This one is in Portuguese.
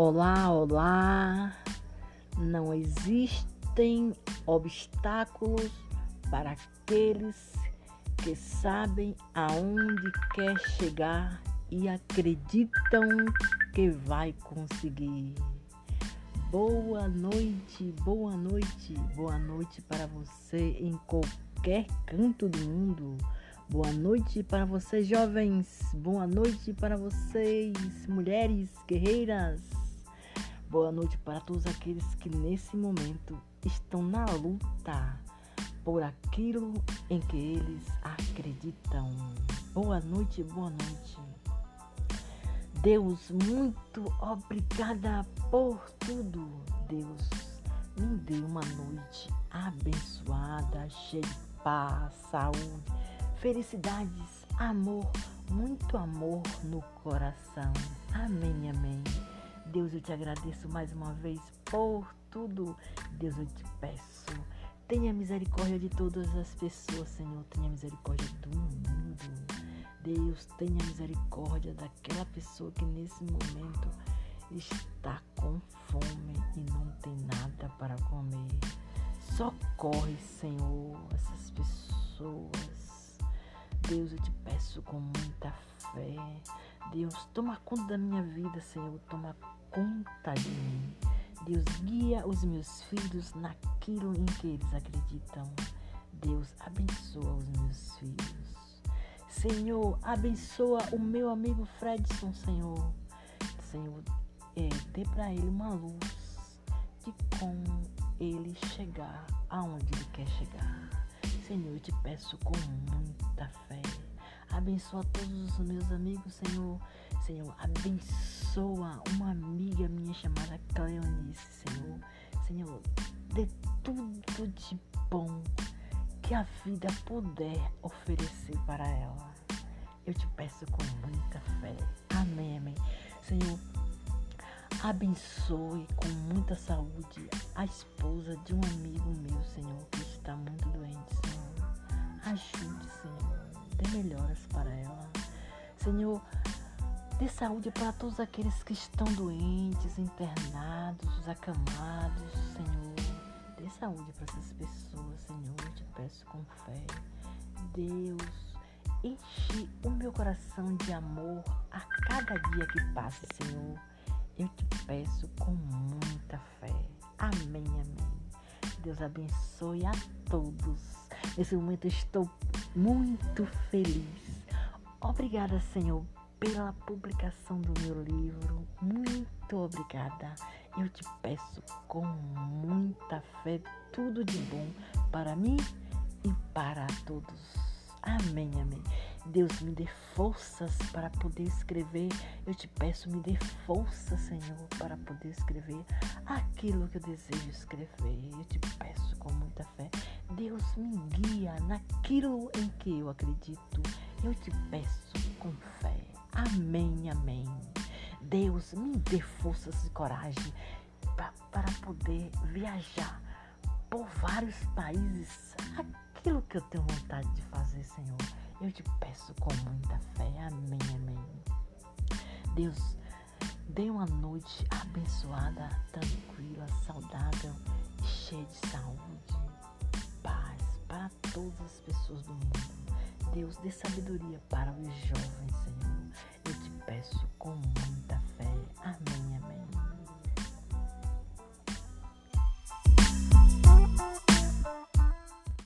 Olá, olá! Não existem obstáculos para aqueles que sabem aonde quer chegar e acreditam que vai conseguir. Boa noite, boa noite, boa noite para você em qualquer canto do mundo. Boa noite para vocês, jovens. Boa noite para vocês, mulheres guerreiras. Boa noite para todos aqueles que nesse momento estão na luta por aquilo em que eles acreditam. Boa noite, boa noite. Deus, muito obrigada por tudo. Deus, me dê uma noite abençoada, cheia de paz, saúde, felicidades, amor, muito amor no coração. Amém, amém. Deus, eu te agradeço mais uma vez por tudo. Deus, eu te peço. Tenha misericórdia de todas as pessoas, Senhor. Tenha misericórdia do mundo. Deus, tenha misericórdia daquela pessoa que nesse momento está com fome e não tem nada para comer. Socorre, Senhor, essas pessoas. Deus, eu te peço com muita fé. Deus, toma conta da minha vida, Senhor. Toma conta de mim. Deus, guia os meus filhos naquilo em que eles acreditam. Deus, abençoa os meus filhos. Senhor, abençoa o meu amigo Fredson, Senhor. Senhor, é, dê para ele uma luz de como ele chegar aonde ele quer chegar. Senhor, eu te peço com muita fé. Abençoa todos os meus amigos, Senhor. Senhor, abençoa uma amiga minha chamada Cleonice, Senhor. Senhor, dê tudo de bom que a vida puder oferecer para ela. Eu te peço com muita fé. Amém, amém. Senhor, abençoe com muita saúde a esposa de um amigo meu, Senhor, que está muito doente, Senhor. Dê melhoras para ela. Senhor, dê saúde para todos aqueles que estão doentes, internados, acamados, Senhor. Dê saúde para essas pessoas, Senhor. Eu te peço com fé. Deus, enche o meu coração de amor a cada dia que passa, Senhor. Eu te peço com muita fé. Amém, amém. Deus abençoe a todos. Nesse momento estou muito feliz. Obrigada, Senhor, pela publicação do meu livro. Muito obrigada. Eu te peço com muita fé tudo de bom para mim e para todos. Amém, amém. Deus me dê forças para poder escrever. Eu te peço, me dê força, Senhor, para poder escrever aquilo que eu desejo escrever. Eu te Deus me guia naquilo em que eu acredito. Eu te peço com fé. Amém, amém. Deus me dê forças e coragem para poder viajar por vários países. Aquilo que eu tenho vontade de fazer, Senhor, eu te peço com muita fé. Amém, amém. Deus, dê uma noite abençoada, tranquila, saudável, cheia de saúde, todas as pessoas do mundo. Deus, dê sabedoria para os jovens, Senhor. Eu te peço com muita